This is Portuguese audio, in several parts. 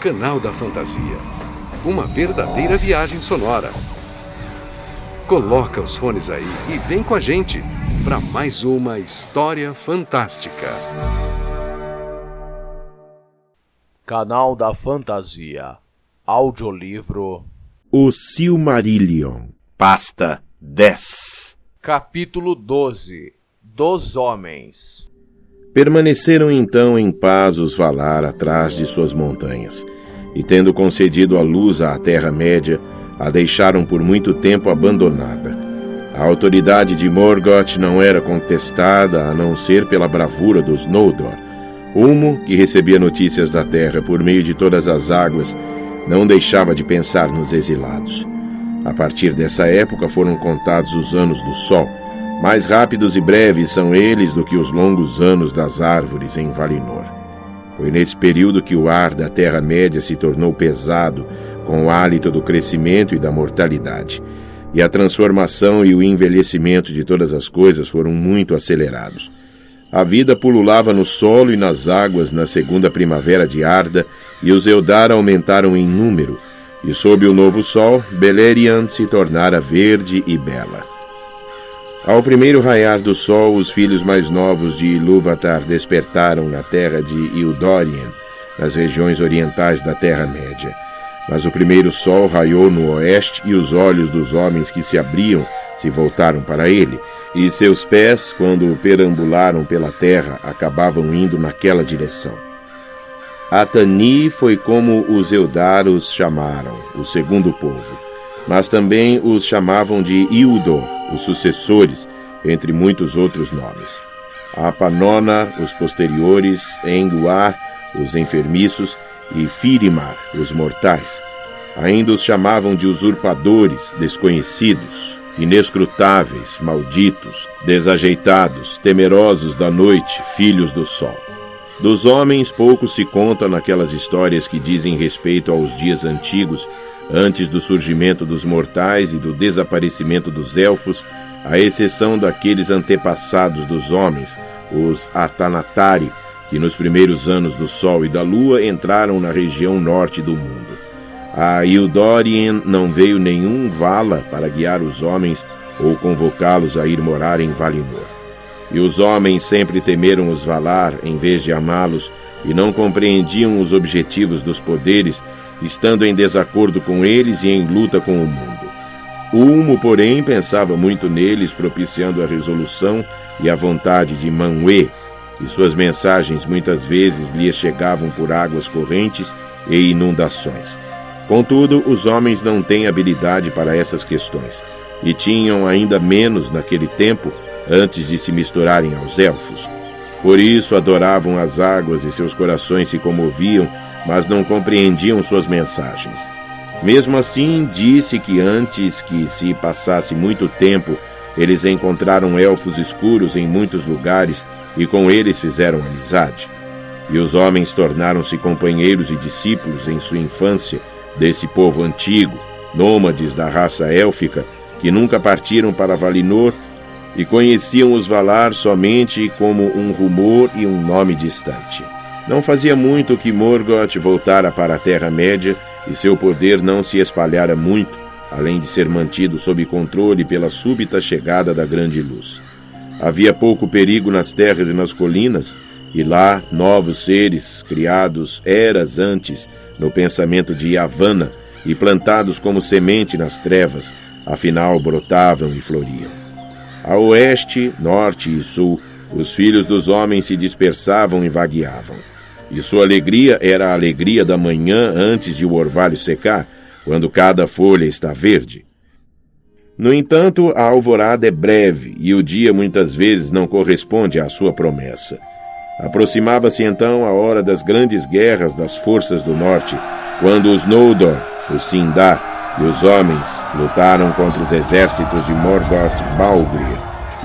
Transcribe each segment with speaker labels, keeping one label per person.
Speaker 1: Canal da Fantasia. Uma verdadeira viagem sonora. Coloca os fones aí e vem com a gente para mais uma história fantástica.
Speaker 2: Canal da Fantasia. Audiolivro.
Speaker 3: O Silmarillion. Pasta 10.
Speaker 2: Capítulo 12. Dos Homens.
Speaker 3: Permaneceram então em paz os Valar atrás de suas montanhas, e tendo concedido a luz à Terra-média, a deixaram por muito tempo abandonada. A autoridade de Morgoth não era contestada a não ser pela bravura dos Noldor. Ulmo, que recebia notícias da terra por meio de todas as águas, não deixava de pensar nos exilados. A partir dessa época foram contados os anos do Sol, mais rápidos e breves são eles do que os longos anos das árvores em Valinor. Foi nesse período que o ar da Terra-média se tornou pesado com o hálito do crescimento e da mortalidade, e a transformação e o envelhecimento de todas as coisas foram muito acelerados. A vida pululava no solo e nas águas na segunda primavera de Arda, e os Eldar aumentaram em número, e sob o novo sol, Beleriand se tornara verde e bela. Ao primeiro raiar do sol, os filhos mais novos de Ilúvatar despertaram na terra de Ildorien, nas regiões orientais da Terra-média. Mas o primeiro sol raiou no oeste e os olhos dos homens que se abriam se voltaram para ele, e seus pés, quando perambularam pela terra, acabavam indo naquela direção. Atani foi como os Eudaros chamaram, o segundo povo, mas também os chamavam de Ildor, os sucessores, entre muitos outros nomes. A Panona, os posteriores, Enguar, os enfermiços, e Firimar, os mortais. Ainda os chamavam de usurpadores, desconhecidos, inescrutáveis, malditos, desajeitados, temerosos da noite, filhos do sol. Dos homens pouco se conta naquelas histórias que dizem respeito aos dias antigos, antes do surgimento dos mortais e do desaparecimento dos elfos, à exceção daqueles antepassados dos homens, os Atanatari, que nos primeiros anos do Sol e da Lua entraram na região norte do mundo. A Ildorien não veio nenhum Vala para guiar os homens ou convocá-los a ir morar em Valinor. E os homens sempre temeram os Valar em vez de amá-los e não compreendiam os objetivos dos poderes estando em desacordo com eles e em luta com o mundo. Ulmo, porém, pensava muito neles, propiciando a resolução e a vontade de Manwë, e suas mensagens muitas vezes lhe chegavam por águas correntes e inundações. Contudo, os homens não têm habilidade para essas questões, e tinham ainda menos naquele tempo, antes de se misturarem aos elfos. Por isso adoravam as águas e seus corações se comoviam mas não compreendiam suas mensagens. Mesmo assim, disse que antes que se passasse muito tempo, eles encontraram elfos escuros em muitos lugares e com eles fizeram amizade. E os homens tornaram-se companheiros e discípulos em sua infância desse povo antigo, nômades da raça élfica, que nunca partiram para Valinor e conheciam os Valar somente como um rumor e um nome distante. Não fazia muito que Morgoth voltara para a Terra-média e seu poder não se espalhara muito, além de ser mantido sob controle pela súbita chegada da grande luz. Havia pouco perigo nas terras e nas colinas, e lá novos seres, criados eras antes no pensamento de Yavanna e plantados como semente nas trevas, afinal brotavam e floriam. A oeste, norte e sul, os filhos dos homens se dispersavam e vagueavam. E sua alegria era a alegria da manhã antes de o orvalho secar, quando cada folha está verde. No entanto, a alvorada é breve e o dia muitas vezes não corresponde à sua promessa. Aproximava-se então a hora das grandes guerras das forças do norte, quando os Noldor, os Sindar e os homens lutaram contra os exércitos de Morgoth Balgrir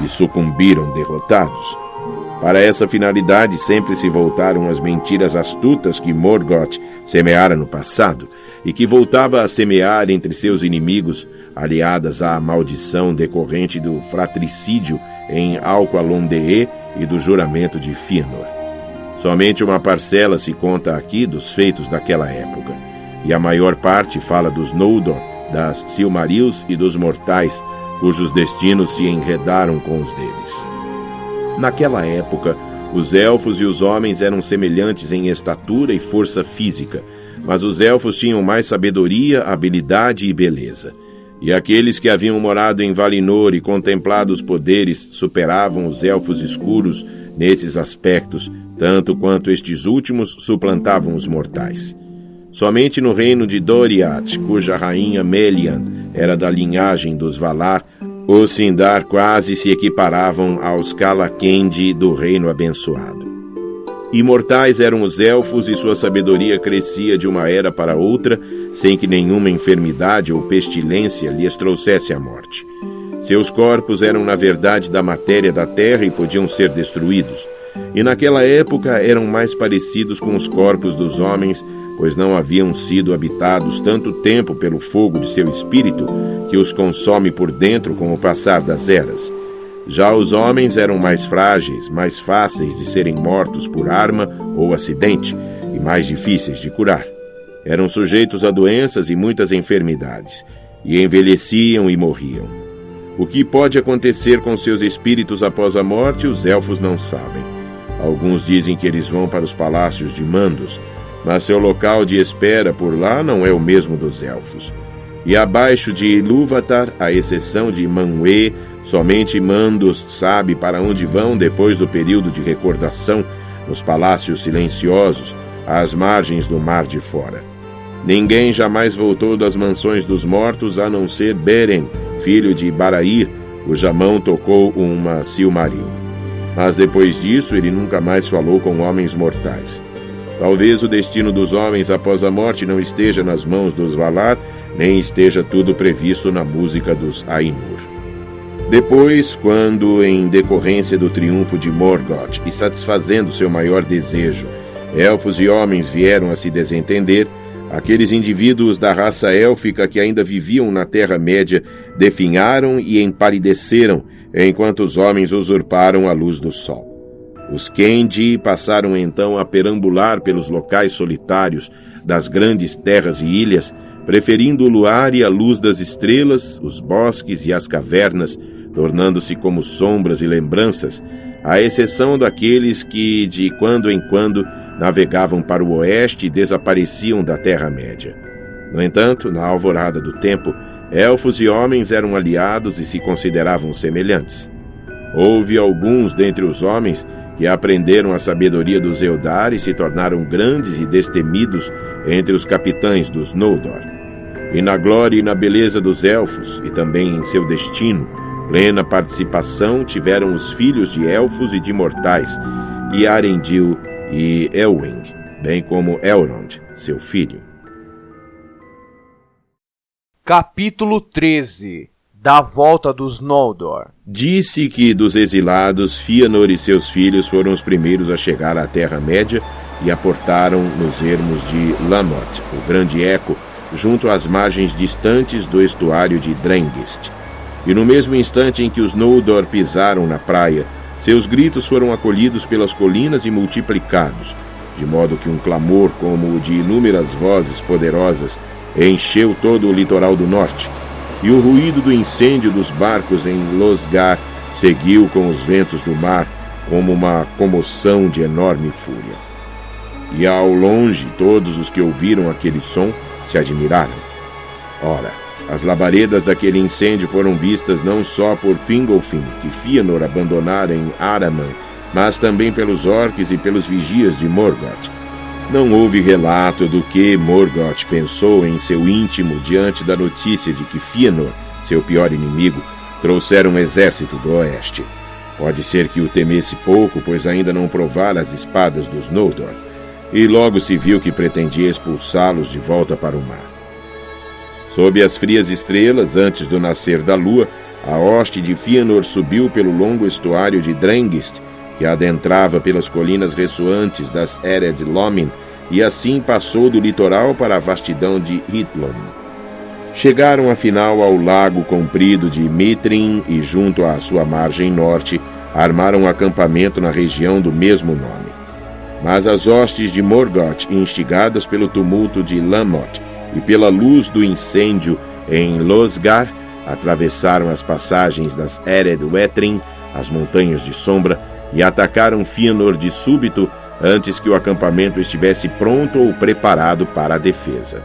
Speaker 3: e sucumbiram derrotados. Para essa finalidade sempre se voltaram as mentiras astutas que Morgoth semeara no passado e que voltava a semear entre seus inimigos, aliadas à maldição decorrente do fratricídio em Alqualondee e do juramento de Fëanor. Somente uma parcela se conta aqui dos feitos daquela época, e a maior parte fala dos Noldor, das Silmarils e dos mortais, cujos destinos se enredaram com os deles. Naquela época, os elfos e os homens eram semelhantes em estatura e força física, mas os elfos tinham mais sabedoria, habilidade e beleza. E aqueles que haviam morado em Valinor e contemplado os poderes superavam os elfos escuros nesses aspectos, tanto quanto estes últimos suplantavam os mortais. Somente no reino de Doriath, cuja rainha Melian era da linhagem dos Valar, os Sindar quase se equiparavam aos Calaquendi do reino abençoado. Imortais eram os elfos e sua sabedoria crescia de uma era para outra, sem que nenhuma enfermidade ou pestilência lhes trouxesse a morte. Seus corpos eram, na verdade, da matéria da terra e podiam ser destruídos. E naquela época eram mais parecidos com os corpos dos homens, pois não haviam sido habitados tanto tempo pelo fogo de seu espírito, que os consome por dentro com o passar das eras. Já os homens eram mais frágeis, mais fáceis de serem mortos por arma ou acidente e mais difíceis de curar. Eram sujeitos a doenças e muitas enfermidades, e envelheciam e morriam. O que pode acontecer com seus espíritos após a morte, os elfos não sabem. Alguns dizem que eles vão para os palácios de Mandos, mas seu local de espera por lá não é o mesmo dos elfos. E abaixo de Ilúvatar, à exceção de Manwë, Somente Mandos sabe para onde vão depois do período de recordação, nos palácios silenciosos, às margens do mar de fora. Ninguém jamais voltou das mansões dos mortos a não ser Beren, filho de Barair, cuja mão tocou uma Silmaril. Mas depois disso ele nunca mais falou com homens mortais. Talvez o destino dos homens após a morte não esteja nas mãos dos Valar, nem esteja tudo previsto na música dos Ainur. Depois, quando, em decorrência do triunfo de Morgoth e satisfazendo seu maior desejo, elfos e homens vieram a se desentender, aqueles indivíduos da raça élfica que ainda viviam na Terra-média definharam e empalideceram, enquanto os homens usurparam a luz do sol. Os Kendi passaram então a perambular pelos locais solitários das grandes terras e ilhas, preferindo o luar e a luz das estrelas, os bosques e as cavernas, tornando-se como sombras e lembranças, à exceção daqueles que, de quando em quando, navegavam para o oeste e desapareciam da Terra-média. No entanto, na alvorada do tempo, elfos e homens eram aliados e se consideravam semelhantes. Houve alguns dentre os homens que aprenderam a sabedoria dos Eldar e se tornaram grandes e destemidos entre os capitães dos Noldor. E na glória e na beleza dos elfos, e também em seu destino, Plena participação tiveram os filhos de elfos e de mortais, e Arendil e Elwing, bem como Elrond, seu filho.
Speaker 2: Capítulo 13 Da volta dos Noldor
Speaker 3: Disse que dos exilados, Fëanor e seus filhos foram os primeiros a chegar à Terra-média e aportaram nos ermos de Lamot, o Grande Eco, junto às margens distantes do estuário de Drengist. E no mesmo instante em que os Noldor pisaram na praia, seus gritos foram acolhidos pelas colinas e multiplicados, de modo que um clamor como o de inúmeras vozes poderosas encheu todo o litoral do norte, e o ruído do incêndio dos barcos em Losgar seguiu com os ventos do mar como uma comoção de enorme fúria. E ao longe todos os que ouviram aquele som se admiraram. Ora, as labaredas daquele incêndio foram vistas não só por Fingolfin, que Fëanor abandonara em Araman, mas também pelos orques e pelos vigias de Morgoth. Não houve relato do que Morgoth pensou em seu íntimo diante da notícia de que Fëanor, seu pior inimigo, trouxera um exército do oeste. Pode ser que o temesse pouco, pois ainda não provara as espadas dos Noldor, e logo se viu que pretendia expulsá-los de volta para o mar. Sob as frias estrelas, antes do nascer da lua, a hoste de Fëanor subiu pelo longo estuário de Drengist, que adentrava pelas colinas ressoantes das Ered Lomin, e assim passou do litoral para a vastidão de Hitlon. Chegaram afinal ao lago comprido de Mitrin e, junto à sua margem norte, armaram um acampamento na região do mesmo nome. Mas as hostes de Morgoth, instigadas pelo tumulto de Lamoth e pela luz do incêndio em Losgar, atravessaram as passagens das Ered Wetrin, as Montanhas de Sombra, e atacaram Fëanor de súbito antes que o acampamento estivesse pronto ou preparado para a defesa.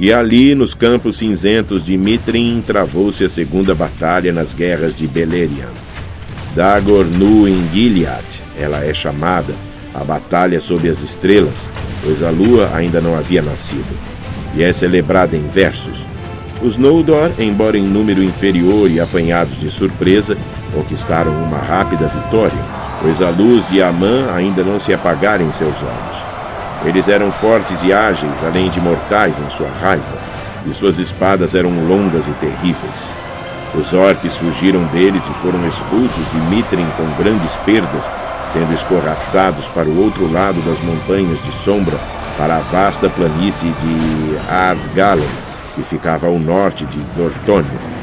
Speaker 3: E ali, nos campos cinzentos de Mitrin, travou-se a segunda batalha nas guerras de Beleriand. Dagor nu em Gilead, ela é chamada, a batalha sob as estrelas, pois a lua ainda não havia nascido, e é celebrada em versos. Os Noldor, embora em número inferior e apanhados de surpresa, conquistaram uma rápida vitória, pois a luz de Amã ainda não se apagara em seus olhos. Eles eram fortes e ágeis, além de mortais em sua raiva, e suas espadas eram longas e terríveis. Os orques fugiram deles e foram expulsos de Mitrin com grandes perdas, sendo escorraçados para o outro lado das montanhas de sombra, para a vasta planície de Ardgalen, que ficava ao norte de Dortônio.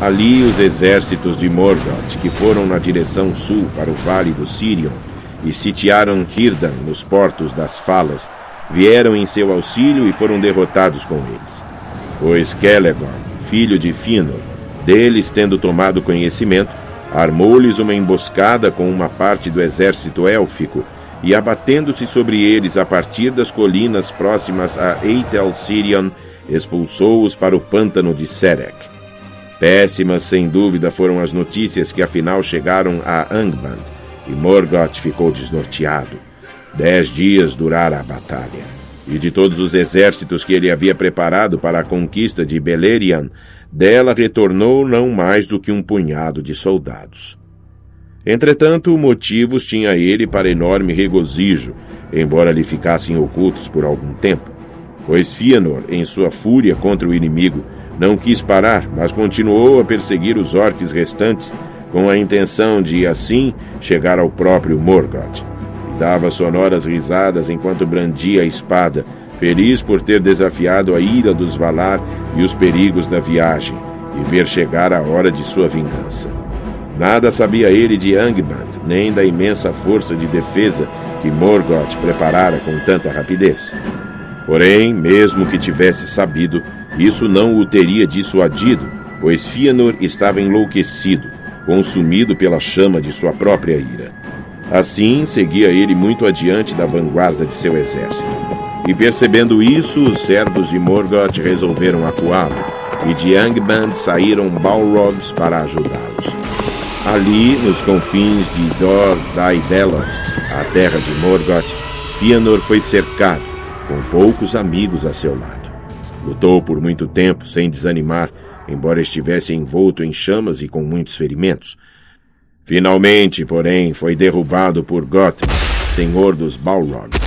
Speaker 3: Ali os exércitos de Morgoth, que foram na direção sul para o vale do Sirion e sitiaram Hirdan nos portos das Falas, vieram em seu auxílio e foram derrotados com eles. Pois Celegorn, filho de Fëanor, deles tendo tomado conhecimento, armou-lhes uma emboscada com uma parte do exército élfico e abatendo-se sobre eles a partir das colinas próximas a Eitel Sirion, expulsou-os para o pântano de Serek. Péssimas, sem dúvida, foram as notícias que afinal chegaram a Angband, e Morgoth ficou desnorteado. Dez dias durara a batalha, e de todos os exércitos que ele havia preparado para a conquista de Beleriand, dela retornou não mais do que um punhado de soldados. Entretanto, motivos tinha ele para enorme regozijo, embora lhe ficassem ocultos por algum tempo, pois Fëanor, em sua fúria contra o inimigo, não quis parar, mas continuou a perseguir os orques restantes, com a intenção de, assim, chegar ao próprio Morgoth. E dava sonoras risadas enquanto brandia a espada, feliz por ter desafiado a ira dos Valar e os perigos da viagem, e ver chegar a hora de sua vingança. Nada sabia ele de Angband, nem da imensa força de defesa que Morgoth preparara com tanta rapidez. Porém, mesmo que tivesse sabido, isso não o teria dissuadido, pois Fëanor estava enlouquecido, consumido pela chama de sua própria ira. Assim, seguia ele muito adiante da vanguarda de seu exército. E percebendo isso, os servos de Morgoth resolveram acuá-lo, e de Angband saíram Balrogs para ajudá-los. Ali, nos confins de Dor Daidelot, a terra de Morgoth, Fëanor foi cercado, com poucos amigos a seu lado. Lutou por muito tempo sem desanimar, embora estivesse envolto em chamas e com muitos ferimentos. Finalmente, porém, foi derrubado por Gotham, senhor dos Balrogs,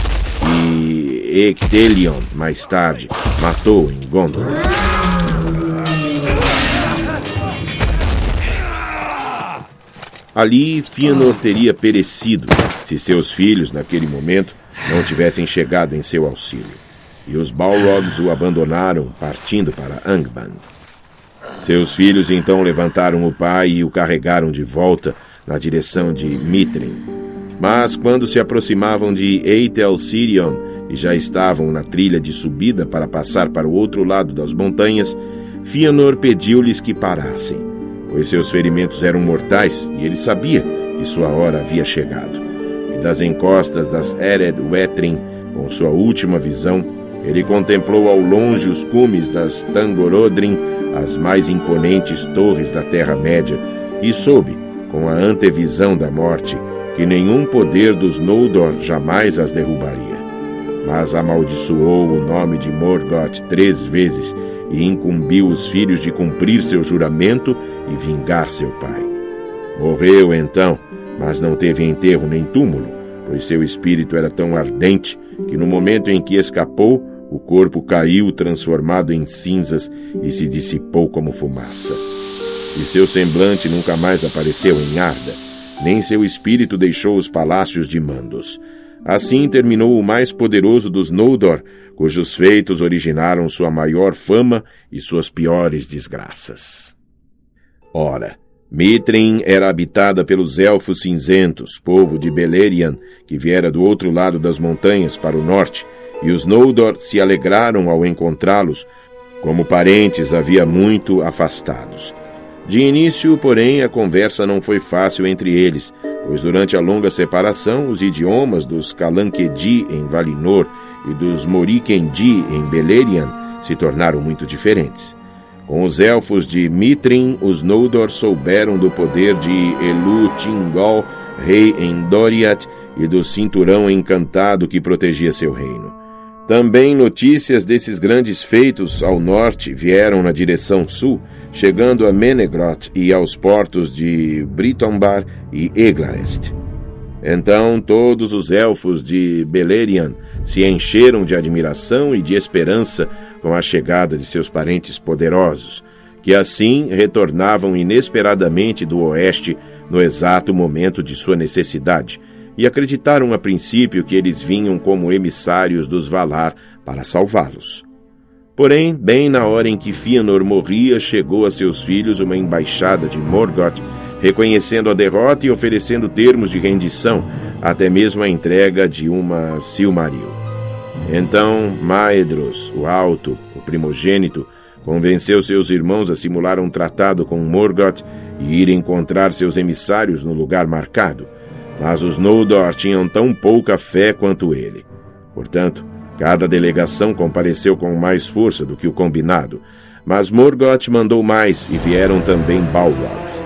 Speaker 3: e Ectelion, mais tarde, matou em Gondor. Ali, Fëanor teria perecido se seus filhos, naquele momento, não tivessem chegado em seu auxílio. E os Balrogs o abandonaram, partindo para Angband. Seus filhos então levantaram o pai e o carregaram de volta na direção de Mitrin. Mas quando se aproximavam de Eitel Sirion, e já estavam na trilha de subida para passar para o outro lado das montanhas, Fëanor pediu-lhes que parassem, pois seus ferimentos eram mortais e ele sabia que sua hora havia chegado. E das encostas das Ered Wetrin, com sua última visão, ele contemplou ao longe os cumes das Tangorodrim, as mais imponentes torres da Terra-média, e soube, com a antevisão da morte, que nenhum poder dos Noldor jamais as derrubaria mas amaldiçoou o nome de Morgoth três vezes e incumbiu os filhos de cumprir seu juramento e vingar seu pai. Morreu então, mas não teve enterro nem túmulo, pois seu espírito era tão ardente que no momento em que escapou, o corpo caiu transformado em cinzas e se dissipou como fumaça. E seu semblante nunca mais apareceu em Arda, nem seu espírito deixou os palácios de Mandos. Assim terminou o mais poderoso dos Noldor, cujos feitos originaram sua maior fama e suas piores desgraças. Ora, Mitrin era habitada pelos Elfos Cinzentos, povo de Beleriand, que viera do outro lado das montanhas para o norte, e os Noldor se alegraram ao encontrá-los, como parentes havia muito afastados. De início, porém, a conversa não foi fácil entre eles, pois durante a longa separação, os idiomas dos Kalanquedi em Valinor e dos Morikendi em Beleriand se tornaram muito diferentes. Com os elfos de Mitrin, os Noldor souberam do poder de Elu Tingol, rei em Doriath, e do cinturão encantado que protegia seu reino. Também notícias desses grandes feitos ao norte vieram na direção sul, chegando a Menegroth e aos portos de Britombar e Eglarest. Então todos os elfos de Beleriand se encheram de admiração e de esperança com a chegada de seus parentes poderosos, que assim retornavam inesperadamente do oeste no exato momento de sua necessidade, e acreditaram a princípio que eles vinham como emissários dos Valar para salvá-los. Porém, bem na hora em que Fëanor morria, chegou a seus filhos uma embaixada de Morgoth, reconhecendo a derrota e oferecendo termos de rendição, até mesmo a entrega de uma Silmaril. Então, Maedros, o Alto, o primogênito, convenceu seus irmãos a simular um tratado com Morgoth e ir encontrar seus emissários no lugar marcado. Mas os Noldor tinham tão pouca fé quanto ele. Portanto, cada delegação compareceu com mais força do que o combinado, mas Morgoth mandou mais e vieram também Balrogs.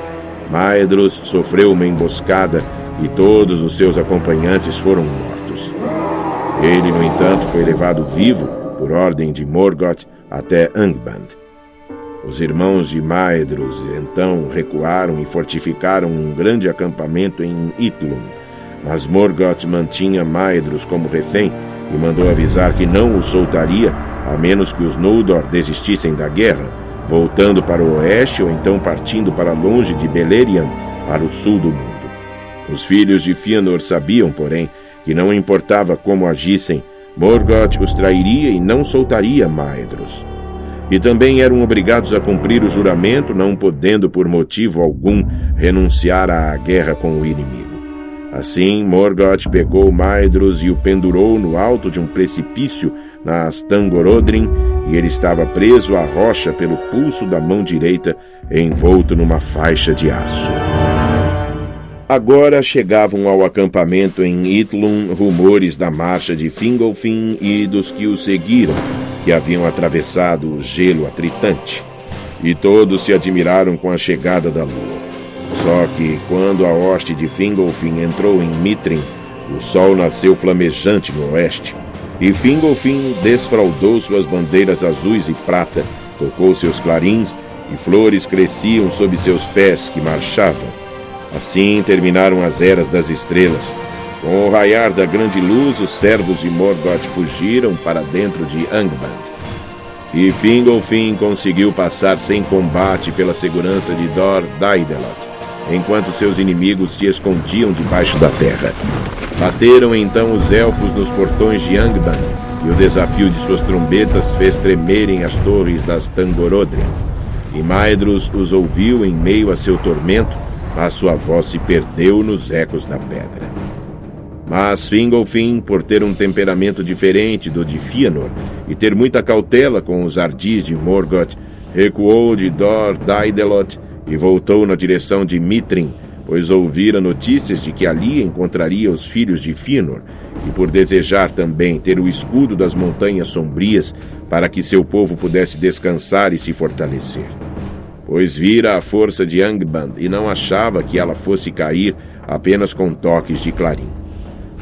Speaker 3: Maedros sofreu uma emboscada e todos os seus acompanhantes foram mortos. Ele, no entanto, foi levado vivo, por ordem de Morgoth, até Angband. Os irmãos de Maedros então recuaram e fortificaram um grande acampamento em Itlum, mas Morgoth mantinha Maedros como refém e mandou avisar que não o soltaria a menos que os Noldor desistissem da guerra, voltando para o oeste ou então partindo para longe de Beleriand, para o sul do mundo. Os filhos de Fëanor sabiam, porém, que não importava como agissem, Morgoth os trairia e não soltaria Maedros e também eram obrigados a cumprir o juramento, não podendo por motivo algum renunciar à guerra com o inimigo. Assim, Morgoth pegou Maedros e o pendurou no alto de um precipício nas Tangorodrim, e ele estava preso à rocha pelo pulso da mão direita, envolto numa faixa de aço. Agora chegavam ao acampamento em Itlum rumores da marcha de Fingolfin e dos que o seguiram, que haviam atravessado o gelo atritante, e todos se admiraram com a chegada da lua. Só que, quando a hoste de Fingolfin entrou em Mitrin, o sol nasceu flamejante no oeste, e Fingolfin desfraldou suas bandeiras azuis e prata, tocou seus clarins, e flores cresciam sob seus pés que marchavam. Assim terminaram as eras das estrelas, com o raiar da grande luz, os servos de Morgoth fugiram para dentro de Angband. E Fingolfin conseguiu passar sem combate pela segurança de Dor Daidelot, enquanto seus inimigos se escondiam debaixo da terra. Bateram então os elfos nos portões de Angband, e o desafio de suas trombetas fez tremerem as torres das Tangorodrim. E Maedros os ouviu em meio a seu tormento, mas sua voz se perdeu nos ecos da pedra. Mas Fingolfin, por ter um temperamento diferente do de Fëanor e ter muita cautela com os ardis de Morgoth, recuou de Dor Daidelot e voltou na direção de Mitrin, pois ouvira notícias de que ali encontraria os filhos de Fëanor, e por desejar também ter o escudo das montanhas sombrias para que seu povo pudesse descansar e se fortalecer. Pois vira a força de Angband e não achava que ela fosse cair apenas com toques de clarim.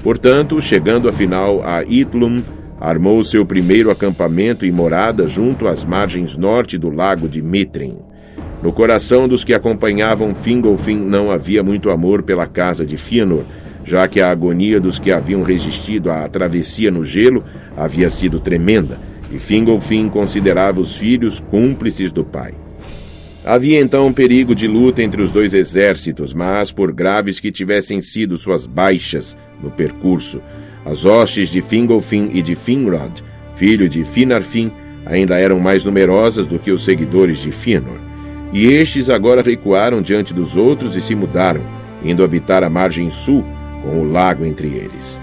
Speaker 3: Portanto, chegando afinal a Itlum, armou seu primeiro acampamento e morada junto às margens norte do lago de Mitrin. No coração dos que acompanhavam Fingolfin não havia muito amor pela casa de Fëanor, já que a agonia dos que haviam resistido à travessia no gelo havia sido tremenda, e Fingolfin considerava os filhos cúmplices do pai. Havia então um perigo de luta entre os dois exércitos, mas por graves que tivessem sido suas baixas, no percurso. As hostes de Fingolfin e de Finrod, filho de Finarfin, ainda eram mais numerosas do que os seguidores de Fëanor. E estes agora recuaram diante dos outros e se mudaram, indo habitar a margem sul, com o lago entre eles.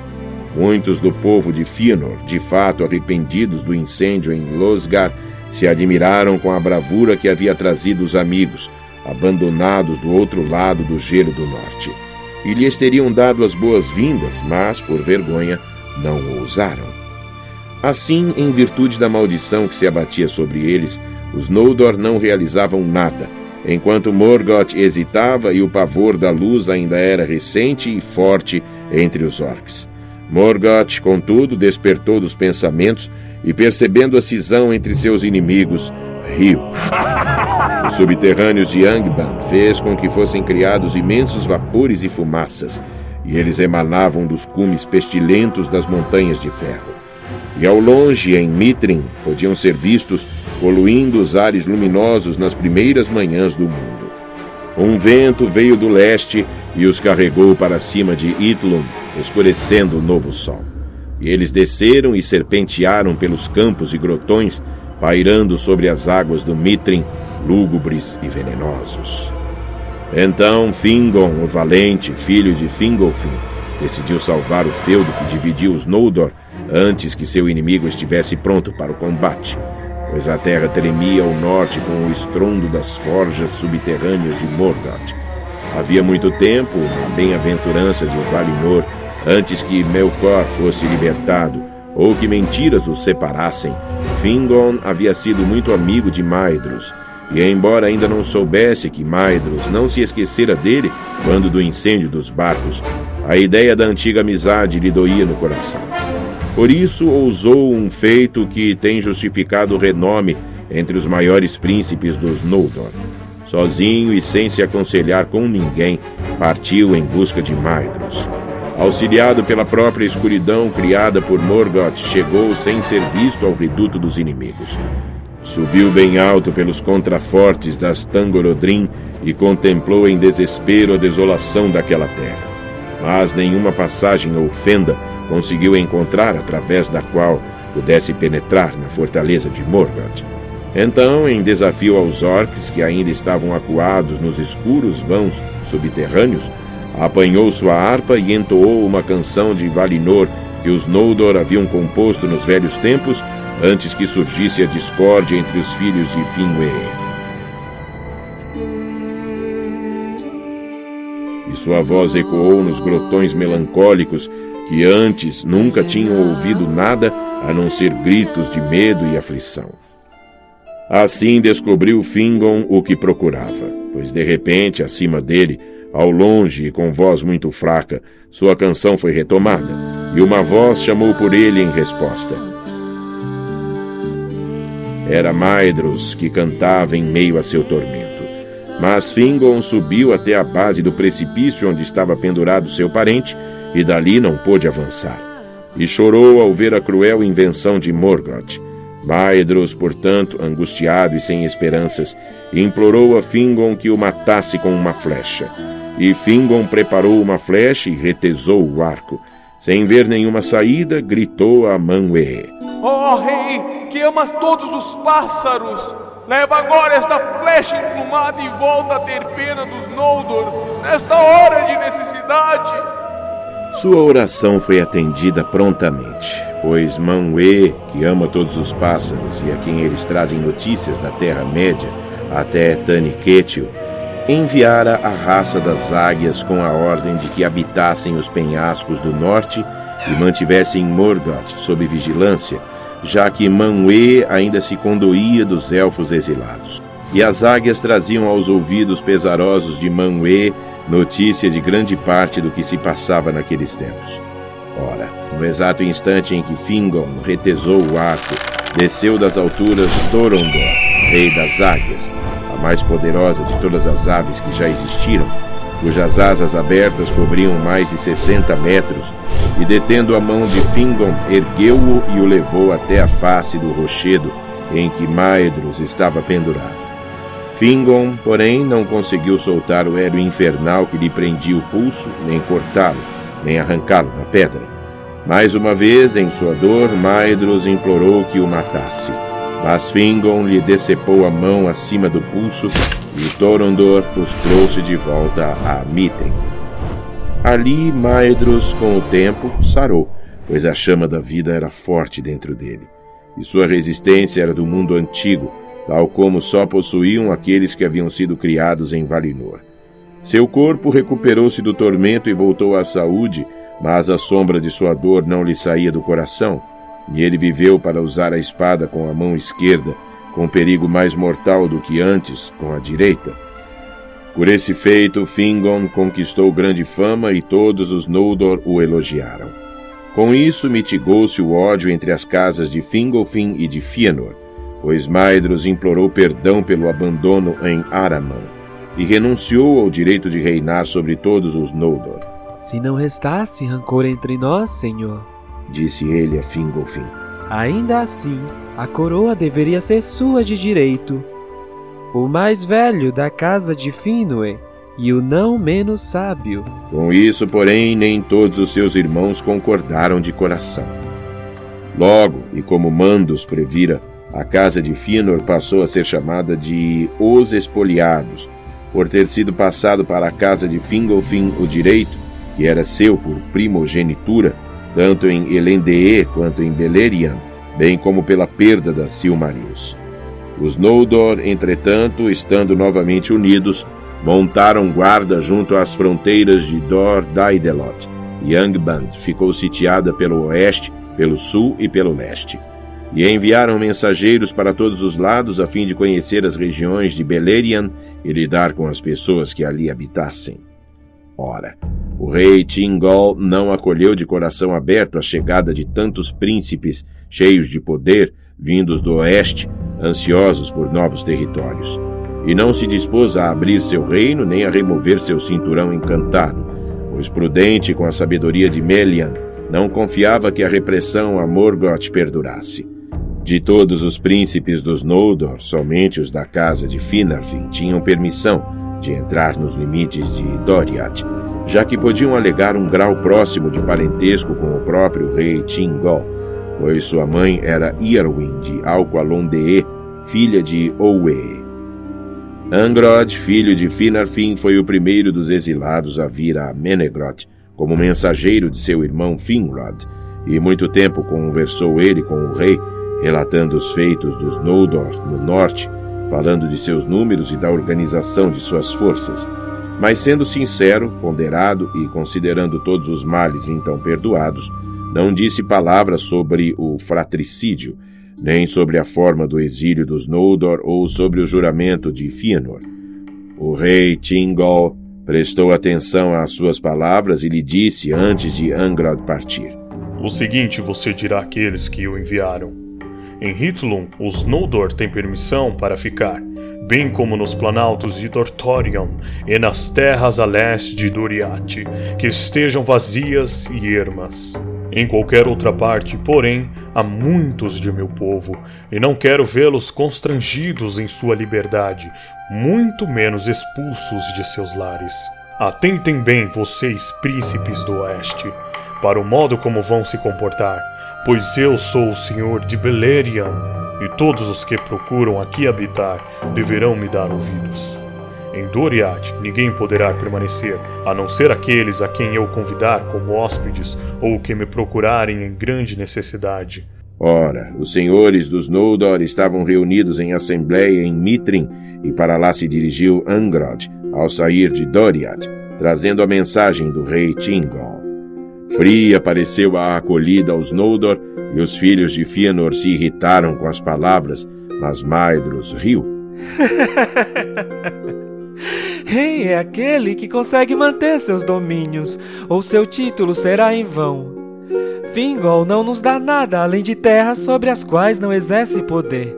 Speaker 3: Muitos do povo de Fëanor, de fato arrependidos do incêndio em Losgar, se admiraram com a bravura que havia trazido os amigos, abandonados do outro lado do gelo do norte. E lhes teriam dado as boas-vindas, mas, por vergonha, não ousaram. Assim, em virtude da maldição que se abatia sobre eles, os Noldor não realizavam nada, enquanto Morgoth hesitava e o pavor da luz ainda era recente e forte entre os orcs. Morgoth, contudo, despertou dos pensamentos e, percebendo a cisão entre seus inimigos, riu. Os subterrâneos de Angband fez com que fossem criados imensos vapores e fumaças, e eles emanavam dos cumes pestilentos das montanhas de ferro. E ao longe, em Mitrin, podiam ser vistos poluindo os ares luminosos nas primeiras manhãs do mundo. Um vento veio do leste e os carregou para cima de Itlum, escurecendo o novo sol. E eles desceram e serpentearam pelos campos e grotões, pairando sobre as águas do Mitrin, lúgubres e venenosos. Então Fingon, o valente filho de Fingolfin, decidiu salvar o feudo que dividia os Noldor antes que seu inimigo estivesse pronto para o combate, pois a terra tremia ao norte com o estrondo das forjas subterrâneas de Morgoth. Havia muito tempo, na bem-aventurança de Valinor, antes que Melkor fosse libertado, ou que mentiras os separassem, Fingon havia sido muito amigo de Maedhros, e embora ainda não soubesse que Maedhros não se esquecera dele quando do incêndio dos barcos, a ideia da antiga amizade lhe doía no coração. Por isso ousou um feito que tem justificado o renome entre os maiores príncipes dos Noldor. Sozinho e sem se aconselhar com ninguém, partiu em busca de Maedhros. Auxiliado pela própria escuridão criada por Morgoth, chegou sem ser visto ao reduto dos inimigos. Subiu bem alto pelos contrafortes das Tangorodrim e contemplou em desespero a desolação daquela terra. Mas nenhuma passagem ou fenda conseguiu encontrar através da qual pudesse penetrar na fortaleza de Morgoth. Então, em desafio aos orcs que ainda estavam acuados nos escuros vãos subterrâneos, apanhou sua harpa e entoou uma canção de Valinor que os Noldor haviam composto nos velhos tempos antes que surgisse a discórdia entre os filhos de Finwë. E sua voz ecoou nos grotões melancólicos que antes nunca tinham ouvido nada a não ser gritos de medo e aflição. Assim descobriu Fingon o que procurava, pois de repente, acima dele, ao longe e com voz muito fraca, sua canção foi retomada, e uma voz chamou por ele em resposta. Era Maedros que cantava em meio a seu tormento. Mas Fingon subiu até a base do precipício onde estava pendurado seu parente e dali não pôde avançar. E chorou ao ver a cruel invenção de Morgoth. Maedros, portanto, angustiado e sem esperanças, implorou a Fingon que o matasse com uma flecha. E Fingon preparou uma flecha e retesou o arco. Sem ver nenhuma saída, gritou a Manwë.
Speaker 2: Ó oh, rei, que amas todos os pássaros! Leva agora esta flecha emplumada e volta a ter pena dos Noldor, nesta hora de necessidade!
Speaker 3: Sua oração foi atendida prontamente, pois Manwë, que ama todos os pássaros e a quem eles trazem notícias da Terra-média até Taniquetil, enviara a raça das águias com a ordem de que habitassem os penhascos do norte e mantivessem Morgoth sob vigilância, já que Manwë ainda se condoía dos elfos exilados. E as águias traziam aos ouvidos pesarosos de Manwë notícia de grande parte do que se passava naqueles tempos. Ora, no exato instante em que Fingon retesou o arco, desceu das alturas Torondor, rei das águias, a mais poderosa de todas as aves que já existiram, cujas asas abertas cobriam mais de 60 metros, e detendo a mão de Fingon, ergueu-o e o levou até a face do rochedo em que Maedros estava pendurado. Fingon, porém, não conseguiu soltar o hélio infernal que lhe prendia o pulso, nem cortá-lo, nem arrancá-lo da pedra. Mais uma vez, em sua dor, Maedros implorou que o matasse. Mas Fingon lhe decepou a mão acima do pulso e Torondor os trouxe de volta a Mitrin. Ali, Maedros, com o tempo, sarou, pois a chama da vida era forte dentro dele, e sua resistência era do mundo antigo, tal como só possuíam aqueles que haviam sido criados em Valinor. Seu corpo recuperou-se do tormento e voltou à saúde, mas a sombra de sua dor não lhe saía do coração, e ele viveu para usar a espada com a mão esquerda, com perigo mais mortal do que antes com a direita. Por esse feito, Fingon conquistou grande fama e todos os Noldor o elogiaram. Com isso, mitigou-se o ódio entre as casas de Fingolfin e de Fëanor, pois Maedhros implorou perdão pelo abandono em Araman e renunciou ao direito de reinar sobre todos os Noldor.
Speaker 4: Se não restasse rancor entre nós, Senhor,
Speaker 3: disse ele a Fingolfin,
Speaker 4: ainda assim a coroa deveria ser sua de direito. O mais velho da casa de Finwë e o não menos sábio.
Speaker 3: Com isso, porém, nem todos os seus irmãos concordaram de coração. Logo, e como Mandos previra, a casa de Finor passou a ser chamada de Os Espoliados, por ter sido passado para a casa de Fingolfin o direito, que era seu por primogenitura, tanto em Elendee quanto em Beleriand, bem como pela perda das Silmarils. Os Noldor, entretanto, estando novamente unidos, montaram guarda junto às fronteiras de Dor Daidelot, e Angband ficou sitiada pelo oeste, pelo sul e pelo leste. E enviaram mensageiros para todos os lados a fim de conhecer as regiões de Beleriand e lidar com as pessoas que ali habitassem. Ora, o rei Tingol não acolheu de coração aberto a chegada de tantos príncipes cheios de poder vindos do oeste, ansiosos por novos territórios, e não se dispôs a abrir seu reino nem a remover seu cinturão encantado, pois prudente com a sabedoria de Melian, não confiava que a repressão a Morgoth perdurasse. De todos os príncipes dos Noldor, somente os da casa de Finarfin tinham permissão de entrar nos limites de Doriath, já que podiam alegar um grau próximo de parentesco com o próprio rei Tingol, pois sua mãe era Iarwin de Alqualondee, filha de Owe. Angrod, filho de Finarfin, foi o primeiro dos exilados a vir a Menegroth como mensageiro de seu irmão Finrod, e muito tempo conversou ele com o rei, relatando os feitos dos Noldor no norte, falando de seus números e da organização de suas forças. Mas sendo sincero, ponderado e considerando todos os males então perdoados, não disse palavras sobre o fratricídio, nem sobre a forma do exílio dos Noldor ou sobre o juramento de Fëanor. O rei Tingol prestou atenção às suas palavras e lhe disse antes de Angrod partir:
Speaker 5: O seguinte você dirá àqueles que o enviaram. Em Hitlum, os Noldor têm permissão para ficar, bem como nos planaltos de Dorthorion e nas terras a leste de Doriath, que estejam vazias e ermas. Em qualquer outra parte, porém, há muitos de meu povo, e não quero vê-los constrangidos em sua liberdade, muito menos expulsos de seus lares. Atentem bem, vocês, príncipes do Oeste, para o modo como vão se comportar pois eu sou o senhor de Beleriand, e todos os que procuram aqui habitar deverão me dar ouvidos. Em Doriath ninguém poderá permanecer, a não ser aqueles a quem eu convidar como hóspedes ou que me procurarem em grande necessidade.
Speaker 3: Ora, os senhores dos Noldor estavam reunidos em assembleia em Mitrin, e para lá se dirigiu Angrod, ao sair de Doriath, trazendo a mensagem do rei Tingol. Fria pareceu a acolhida aos Noldor, e os filhos de Fëanor se irritaram com as palavras, mas Maedhros riu.
Speaker 4: Rei é aquele que consegue manter seus domínios, ou seu título será em vão. Fingol não nos dá nada além de terras sobre as quais não exerce poder.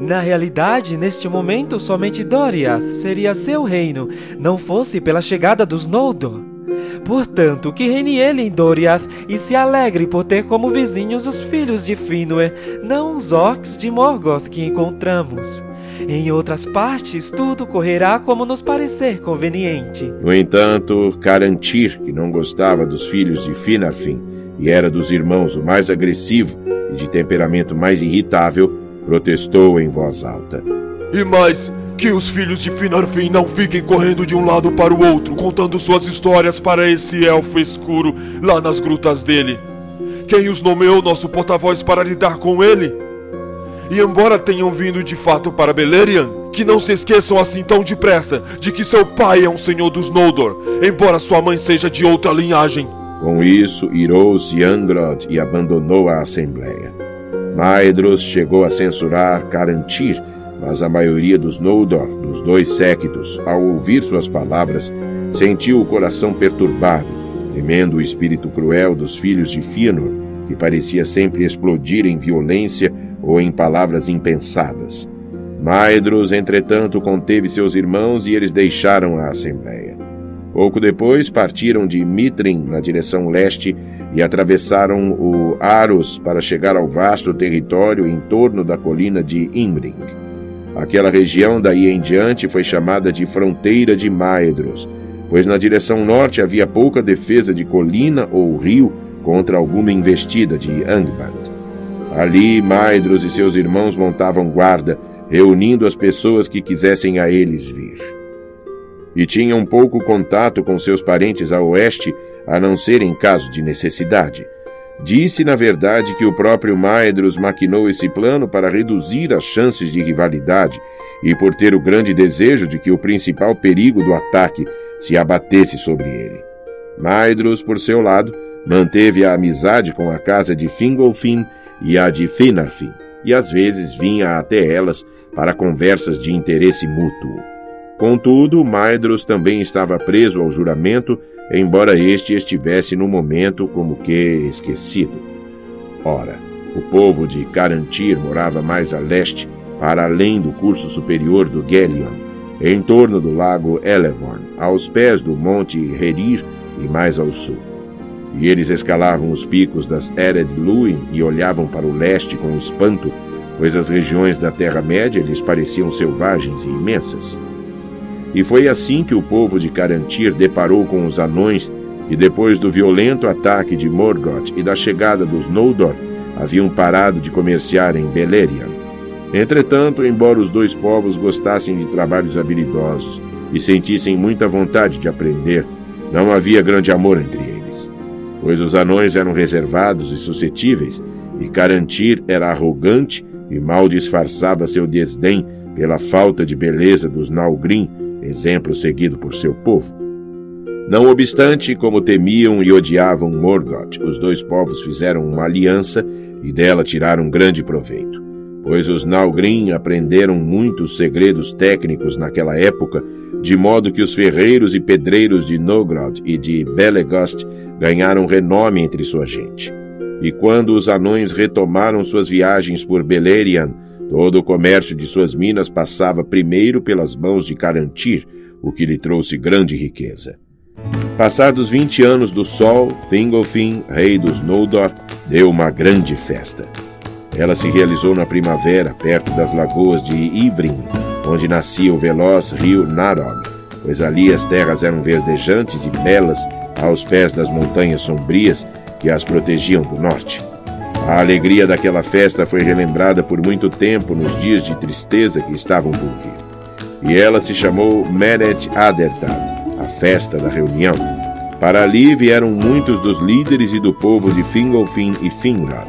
Speaker 4: Na realidade, neste momento, somente Doriath seria seu reino, não fosse pela chegada dos Noldor. Portanto, que reine ele em Doriath e se alegre por ter como vizinhos os filhos de Finwë, não os orcs de Morgoth que encontramos. Em outras partes, tudo correrá como nos parecer conveniente.
Speaker 3: No entanto, Carantir, que não gostava dos filhos de Finarfin e era dos irmãos o mais agressivo e de temperamento mais irritável, protestou em voz alta.
Speaker 6: E mais, que os filhos de Finarfin não fiquem correndo de um lado para o outro, contando suas histórias para esse elfo escuro lá nas grutas dele. Quem os nomeou nosso porta-voz para lidar com ele? E embora tenham vindo de fato para Beleriand, que não se esqueçam assim tão depressa de que seu pai é um senhor dos Noldor, embora sua mãe seja de outra linhagem.
Speaker 3: Com isso, irou-se Angrod e abandonou a Assembleia. Maedros chegou a censurar Carantir, mas a maioria dos Noldor, dos dois séquitos, ao ouvir suas palavras, sentiu o coração perturbado, temendo o espírito cruel dos filhos de Fëanor, que parecia sempre explodir em violência ou em palavras impensadas. Maedros, entretanto, conteve seus irmãos e eles deixaram a Assembleia. Pouco depois, partiram de Mitrin na direção leste e atravessaram o Aros para chegar ao vasto território em torno da colina de Imring. Aquela região daí em diante foi chamada de Fronteira de Maedros, pois na direção norte havia pouca defesa de colina ou rio contra alguma investida de Angband. Ali, Maedros e seus irmãos montavam guarda, reunindo as pessoas que quisessem a eles vir. E tinham pouco contato com seus parentes a oeste, a não ser em caso de necessidade. Disse, na verdade, que o próprio Maedros maquinou esse plano para reduzir as chances de rivalidade e por ter o grande desejo de que o principal perigo do ataque se abatesse sobre ele. Maedros, por seu lado, manteve a amizade com a casa de Fingolfin e a de Finarfin, e às vezes vinha até elas para conversas de interesse mútuo. Contudo, Maedros também estava preso ao juramento embora este estivesse no momento como que esquecido. Ora, o povo de Carantir morava mais a leste, para além do curso superior do Gelion, em torno do lago Elevorn, aos pés do monte Herir e mais ao sul. E eles escalavam os picos das Ered Luin e olhavam para o leste com espanto, pois as regiões da Terra-média lhes pareciam selvagens e imensas. E foi assim que o povo de Carantir deparou com os anões que, depois do violento ataque de Morgoth e da chegada dos Noldor, haviam parado de comerciar em Beleriand. Entretanto, embora os dois povos gostassem de trabalhos habilidosos e sentissem muita vontade de aprender, não havia grande amor entre eles, pois os anões eram reservados e suscetíveis, e Carantir era arrogante e mal disfarçava seu desdém pela falta de beleza dos Nalgrim exemplo seguido por seu povo. Não obstante, como temiam e odiavam Morgoth, os dois povos fizeram uma aliança e dela tiraram grande proveito, pois os Nalgrim aprenderam muitos segredos técnicos naquela época, de modo que os ferreiros e pedreiros de Nogrod e de Belegost ganharam renome entre sua gente. E quando os anões retomaram suas viagens por Beleriand, Todo o comércio de suas minas passava primeiro pelas mãos de Carantir, o que lhe trouxe grande riqueza. Passados vinte anos do Sol, Fingolfin, rei dos Noldor, deu uma grande festa. Ela se realizou na primavera, perto das lagoas de Ivrin, onde nascia o veloz rio Narog, pois ali as terras eram verdejantes e belas aos pés das montanhas sombrias que as protegiam do norte. A alegria daquela festa foi relembrada por muito tempo nos dias de tristeza que estavam por vir. E ela se chamou Meret Adertad, a festa da reunião. Para ali vieram muitos dos líderes e do povo de Fingolfin e Finrod,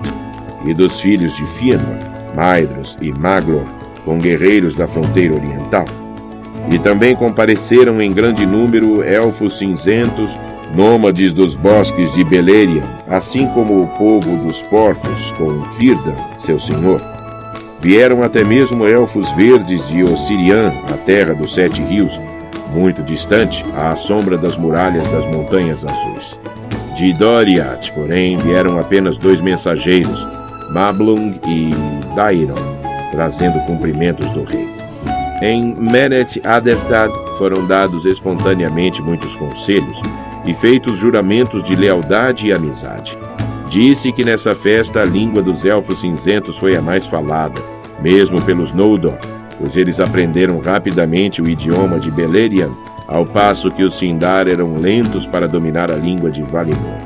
Speaker 3: e dos filhos de Fëanor, Maedros e Maglor, com guerreiros da fronteira oriental. E também compareceram em grande número elfos cinzentos, nômades dos bosques de Beleriand, assim como o povo dos portos com Círdan, seu senhor. Vieram até mesmo elfos verdes de Ossirian, a terra dos sete rios, muito distante, à sombra das muralhas das montanhas azuis. De Doriath, porém, vieram apenas dois mensageiros, Mablung e Dairon, trazendo cumprimentos do rei. Em Meret Adertad foram dados espontaneamente muitos conselhos, e feitos juramentos de lealdade e amizade. Disse que nessa festa a língua dos elfos cinzentos foi a mais falada, mesmo pelos Noldor, pois eles aprenderam rapidamente o idioma de Beleriand, ao passo que os Sindar eram lentos para dominar a língua de Valinor.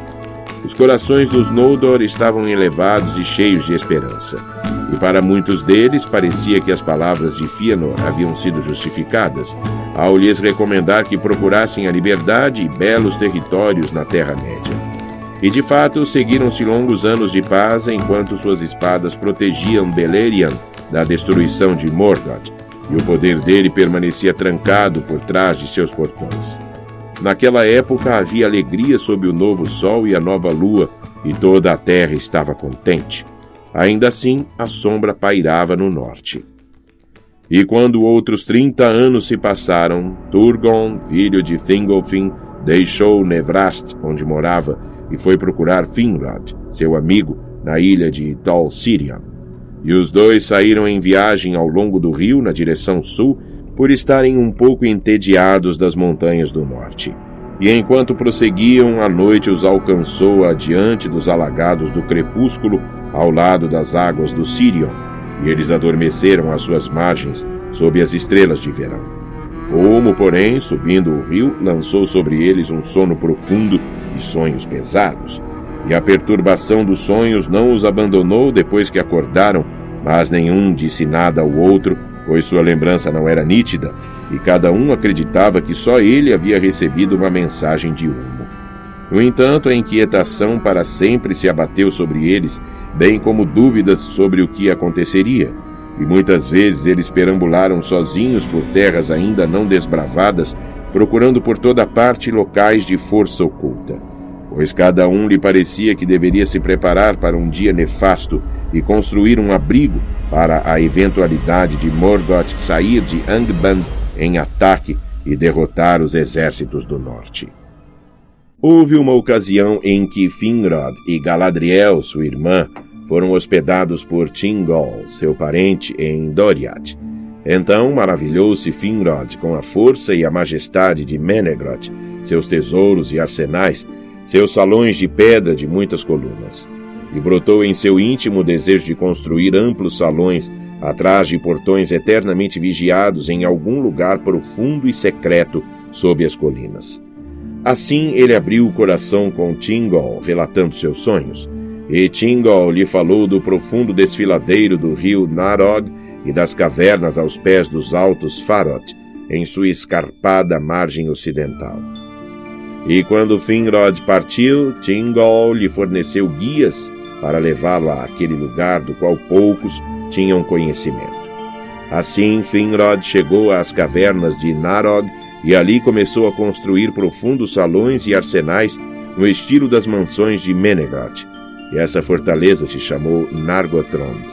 Speaker 3: Os corações dos Noldor estavam elevados e cheios de esperança, e para muitos deles parecia que as palavras de Fëanor haviam sido justificadas, ao lhes recomendar que procurassem a liberdade e belos territórios na Terra-média. E de fato seguiram-se longos anos de paz enquanto suas espadas protegiam Beleriand da destruição de Morgoth, e o poder dele permanecia trancado por trás de seus portões. Naquela época havia alegria sob o novo sol e a nova lua, e toda a terra estava contente. Ainda assim, a sombra pairava no norte. E quando outros trinta anos se passaram, Turgon, filho de Thingolfin, deixou Nevrast, onde morava, e foi procurar Finrod, seu amigo, na ilha de Tol Sirion. E os dois saíram em viagem ao longo do rio na direção sul, por estarem um pouco entediados das montanhas do norte. E enquanto prosseguiam, a noite os alcançou adiante dos alagados do crepúsculo, ao lado das águas do Sirion, e eles adormeceram às suas margens, sob as estrelas de verão. Olmo, porém, subindo o rio, lançou sobre eles um sono profundo e sonhos pesados. E a perturbação dos sonhos não os abandonou depois que acordaram, mas nenhum disse nada ao outro, pois sua lembrança não era nítida, e cada um acreditava que só ele havia recebido uma mensagem de Ulmo. No entanto, a inquietação para sempre se abateu sobre eles, bem como dúvidas sobre o que aconteceria, e muitas vezes eles perambularam sozinhos por terras ainda não desbravadas, procurando por toda parte locais de força oculta pois cada um lhe parecia que deveria se preparar para um dia nefasto e construir um abrigo para a eventualidade de Morgoth sair de Angband em ataque e derrotar os exércitos do norte. Houve uma ocasião em que Finrod e Galadriel, sua irmã, foram hospedados por Thingol, seu parente, em Doriath. Então maravilhou-se Finrod com a força e a majestade de Menegroth, seus tesouros e arsenais, seus salões de pedra de muitas colunas. E brotou em seu íntimo desejo de construir amplos salões atrás de portões eternamente vigiados em algum lugar profundo e secreto sob as colinas. Assim ele abriu o coração com Tingol, relatando seus sonhos. E Tingol lhe falou do profundo desfiladeiro do rio Narog e das cavernas aos pés dos altos Farot, em sua escarpada margem ocidental. E quando Finrod partiu, Tingol lhe forneceu guias para levá-lo àquele lugar do qual poucos tinham conhecimento. Assim, Finrod chegou às cavernas de Narog e ali começou a construir profundos salões e arsenais no estilo das mansões de Menegroth. E essa fortaleza se chamou Nargothrond.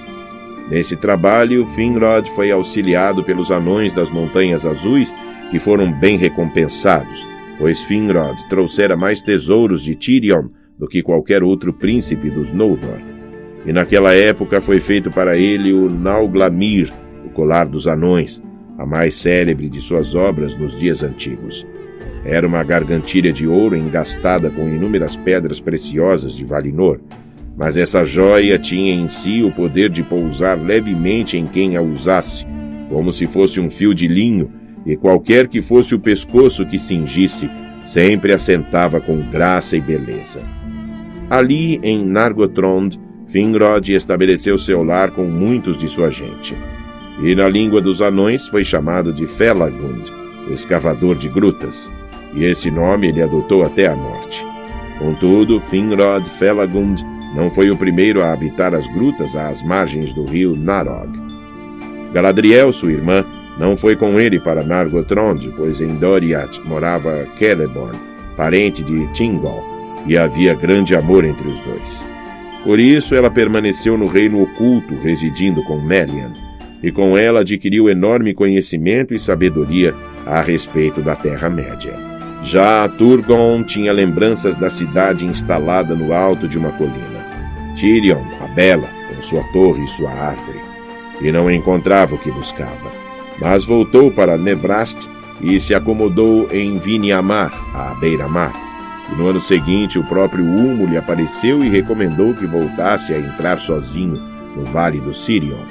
Speaker 3: Nesse trabalho, Finrod foi auxiliado pelos anões das Montanhas Azuis, que foram bem recompensados pois Finrod trouxera mais tesouros de Tirion do que qualquer outro príncipe dos Noldor. E naquela época foi feito para ele o Nauglamir, o colar dos anões, a mais célebre de suas obras nos dias antigos. Era uma gargantilha de ouro engastada com inúmeras pedras preciosas de Valinor, mas essa joia tinha em si o poder de pousar levemente em quem a usasse, como se fosse um fio de linho e qualquer que fosse o pescoço que cingisse, sempre assentava com graça e beleza. Ali, em Nargothrond, Finrod estabeleceu seu lar com muitos de sua gente. E na língua dos anões foi chamado de Felagund, o escavador de grutas, e esse nome ele adotou até a morte. Contudo, Finrod Felagund não foi o primeiro a habitar as grutas às margens do rio Narog. Galadriel, sua irmã, não foi com ele para Nargothrond, pois em Doriath morava Celeborn, parente de Tingol, e havia grande amor entre os dois. Por isso ela permaneceu no reino oculto, residindo com Melian, e com ela adquiriu enorme conhecimento e sabedoria a respeito da Terra-média. Já Turgon tinha lembranças da cidade instalada no alto de uma colina. Tirion, a Bela, com sua torre e sua árvore, e não encontrava o que buscava mas voltou para Nevrast e se acomodou em Viniamar, à beira-mar. E no ano seguinte, o próprio Ulmo lhe apareceu e recomendou que voltasse a entrar sozinho no Vale do Sirion.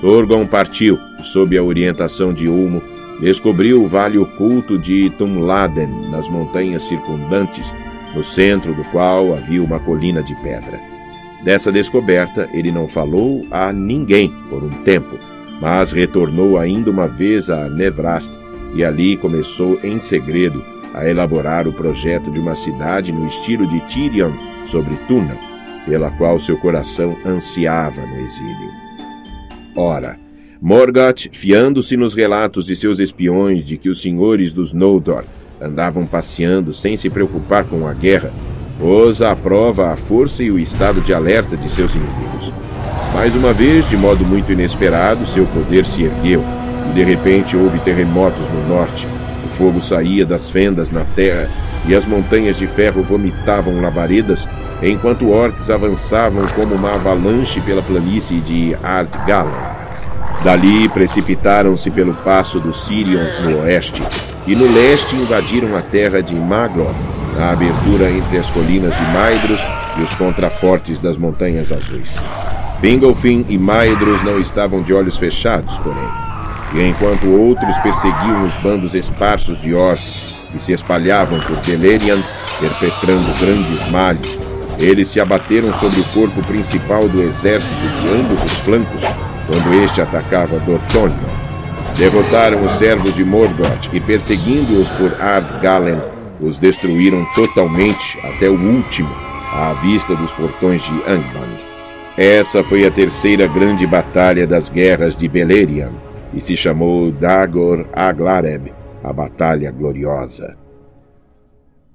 Speaker 3: Torgon partiu sob a orientação de Ulmo, descobriu o vale oculto de Tumladen, nas montanhas circundantes, no centro do qual havia uma colina de pedra. Dessa descoberta, ele não falou a ninguém por um tempo, mas retornou ainda uma vez a Nevrast e ali começou em segredo a elaborar o projeto de uma cidade no estilo de Tyrion sobre Túnel, pela qual seu coração ansiava no exílio. Ora, Morgoth, fiando-se nos relatos de seus espiões de que os senhores dos Noldor andavam passeando sem se preocupar com a guerra, pôs à prova a força e o estado de alerta de seus inimigos. Mais uma vez, de modo muito inesperado, seu poder se ergueu e de repente houve terremotos no norte. Fogo saía das fendas na terra e as montanhas de ferro vomitavam labaredas, enquanto orcs avançavam como uma avalanche pela planície de Ardgalan. Dali precipitaram-se pelo passo do Sirion no oeste e no leste invadiram a terra de Maglor, na abertura entre as colinas de Maedros e os contrafortes das Montanhas Azuis. Fingolfin e Maedros não estavam de olhos fechados, porém. E enquanto outros perseguiam os bandos esparsos de orcs que se espalhavam por Beleriand, perpetrando grandes males, eles se abateram sobre o corpo principal do exército de ambos os flancos quando este atacava Dortonion. Derrotaram os servos de Morgoth e, perseguindo-os por Ardgalen, os destruíram totalmente até o último, à vista dos portões de Angband. Essa foi a terceira grande batalha das guerras de Beleriand e se chamou Dagor Aglareb, a Batalha Gloriosa.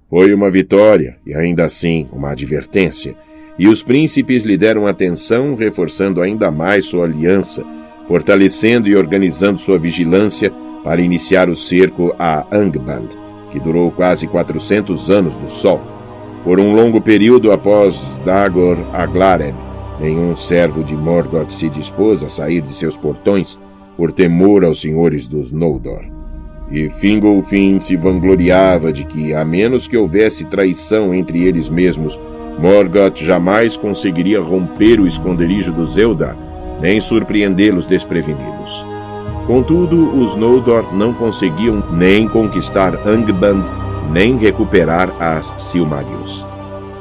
Speaker 3: Foi uma vitória e ainda assim uma advertência, e os príncipes lhe deram atenção, reforçando ainda mais sua aliança, fortalecendo e organizando sua vigilância para iniciar o cerco a Angband, que durou quase 400 anos do Sol. Por um longo período após Dagor Aglareb, nenhum servo de Morgoth se dispôs a sair de seus portões por temor aos senhores dos Noldor. E Fingolfin se vangloriava de que, a menos que houvesse traição entre eles mesmos, Morgoth jamais conseguiria romper o esconderijo dos Eldar, nem surpreendê-los desprevenidos. Contudo, os Noldor não conseguiam nem conquistar Angband, nem recuperar as Silmarils.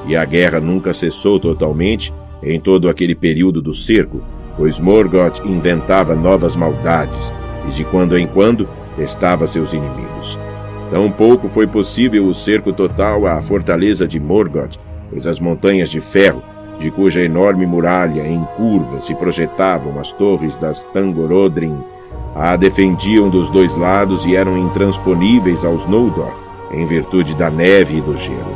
Speaker 3: E a guerra nunca cessou totalmente em todo aquele período do cerco, pois Morgoth inventava novas maldades e de quando em quando testava seus inimigos. Tampouco foi possível o cerco total à fortaleza de Morgoth, pois as montanhas de ferro, de cuja enorme muralha em curva se projetavam as torres das Tangorodrim, a defendiam dos dois lados e eram intransponíveis aos Noldor, em virtude da neve e do gelo.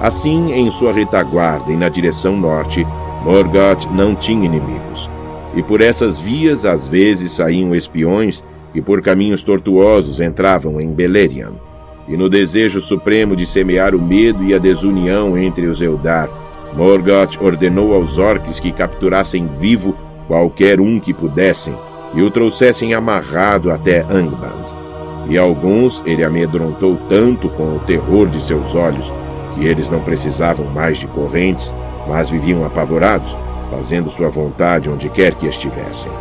Speaker 3: Assim, em sua retaguarda e na direção norte, Morgoth não tinha inimigos. E por essas vias às vezes saíam espiões e por caminhos tortuosos entravam em Beleriand e no desejo supremo de semear o medo e a desunião entre os Eldar, Morgoth ordenou aos orques que capturassem vivo qualquer um que pudessem e o trouxessem amarrado até Angband. E alguns ele amedrontou tanto com o terror de seus olhos que eles não precisavam mais de correntes, mas viviam apavorados, fazendo sua vontade onde quer que estivessem.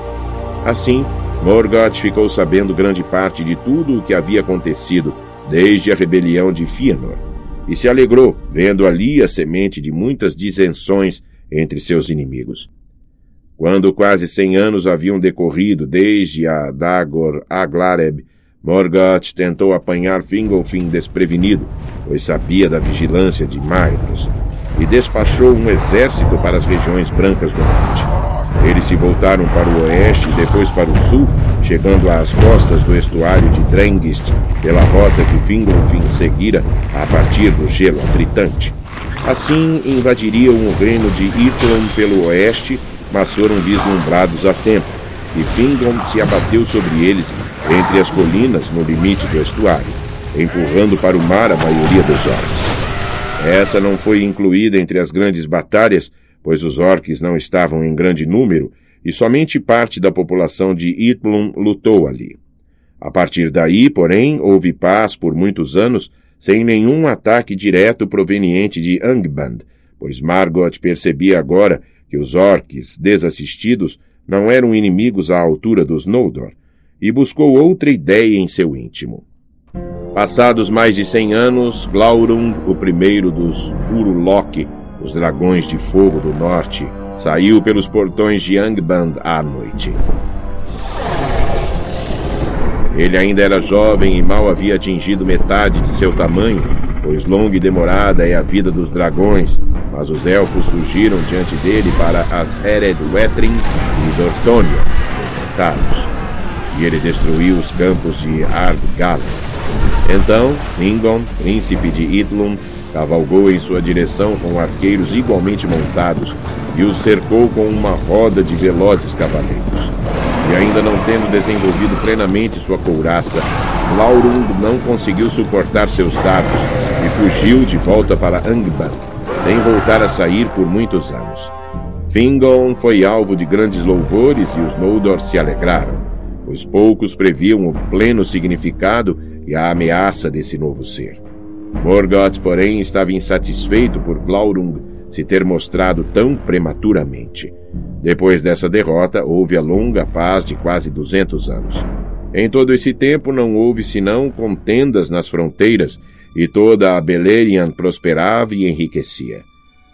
Speaker 3: Assim, Morgoth ficou sabendo grande parte de tudo o que havia acontecido desde a rebelião de Fëanor, e se alegrou vendo ali a semente de muitas disenções entre seus inimigos. Quando quase cem anos haviam decorrido desde a Dagor Aglareb, Morgoth tentou apanhar Fingolfin desprevenido, pois sabia da vigilância de Maedhros, e despachou um exército para as regiões brancas do norte. Eles se voltaram para o oeste e depois para o sul, chegando às costas do estuário de Drengist, pela rota que Fingolfin seguira a partir do gelo atritante. Assim, invadiriam o reino de Itlon pelo oeste, mas foram vislumbrados a tempo, e Fingoln se abateu sobre eles entre as colinas no limite do estuário, empurrando para o mar a maioria dos orcs. Essa não foi incluída entre as grandes batalhas pois os orques não estavam em grande número e somente parte da população de Itlum lutou ali. A partir daí, porém, houve paz por muitos anos sem nenhum ataque direto proveniente de Angband, pois Margot percebia agora que os orques desassistidos não eram inimigos à altura dos Noldor, e buscou outra ideia em seu íntimo. Passados mais de cem anos, Glaurung, o primeiro dos Urulok, os dragões de fogo do norte, saiu pelos portões de Angband à noite. Ele ainda era jovem e mal havia atingido metade de seu tamanho, pois longa e demorada é a vida dos dragões, mas os elfos fugiram diante dele para as Ered Wetrin e Dorthonia, enfrentados, e ele destruiu os campos de Ardgalen. Então, Ingon, príncipe de Idlum, cavalgou em sua direção com arqueiros igualmente montados e os cercou com uma roda de velozes cavaleiros. E ainda não tendo desenvolvido plenamente sua couraça, Laurung não conseguiu suportar seus dardos e fugiu de volta para Angband, sem voltar a sair por muitos anos. Fingon foi alvo de grandes louvores e os Noldor se alegraram, pois poucos previam o pleno significado e a ameaça desse novo ser. Morgoth, porém, estava insatisfeito por Glaurung se ter mostrado tão prematuramente. Depois dessa derrota, houve a longa paz de quase 200 anos. Em todo esse tempo não houve senão contendas nas fronteiras e toda a Beleriand prosperava e enriquecia.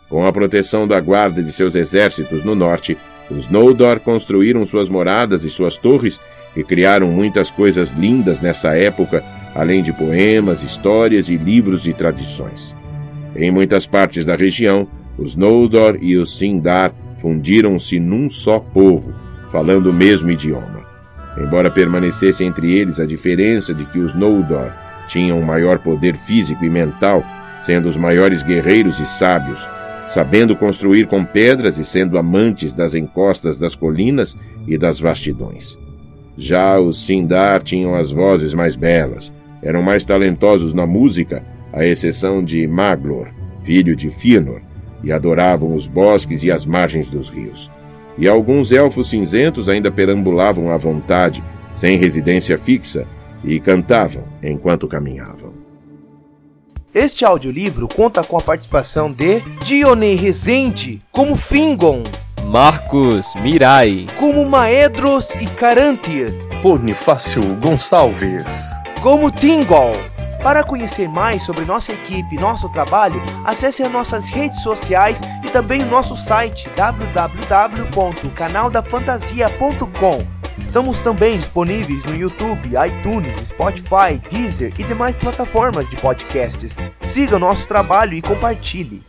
Speaker 3: Com a proteção da guarda de seus exércitos no norte, os Noldor construíram suas moradas e suas torres e criaram muitas coisas lindas nessa época, além de poemas, histórias e livros de tradições. Em muitas partes da região, os Noldor e os Sindar fundiram-se num só povo, falando o mesmo idioma. Embora permanecesse entre eles a diferença de que os Noldor tinham maior poder físico e mental, sendo os maiores guerreiros e sábios, sabendo construir com pedras e sendo amantes das encostas das colinas e das vastidões. Já os Sindar tinham as vozes mais belas, eram mais talentosos na música, à exceção de Maglor, filho de Fëanor, e adoravam os bosques e as margens dos rios. E alguns elfos cinzentos ainda perambulavam à vontade, sem residência fixa, e cantavam enquanto caminhavam.
Speaker 7: Este audiolivro conta com a participação de Dionei Rezende como Fingon,
Speaker 8: Marcos Mirai,
Speaker 7: como Maedros e Carantir,
Speaker 9: Bonifácio Gonçalves,
Speaker 7: como Tingol. Para conhecer mais sobre nossa equipe e nosso trabalho, acesse as nossas redes sociais e também o nosso site www.canaldafantasia.com. Estamos também disponíveis no YouTube, iTunes, Spotify, Deezer e demais plataformas de podcasts. Siga nosso trabalho e compartilhe.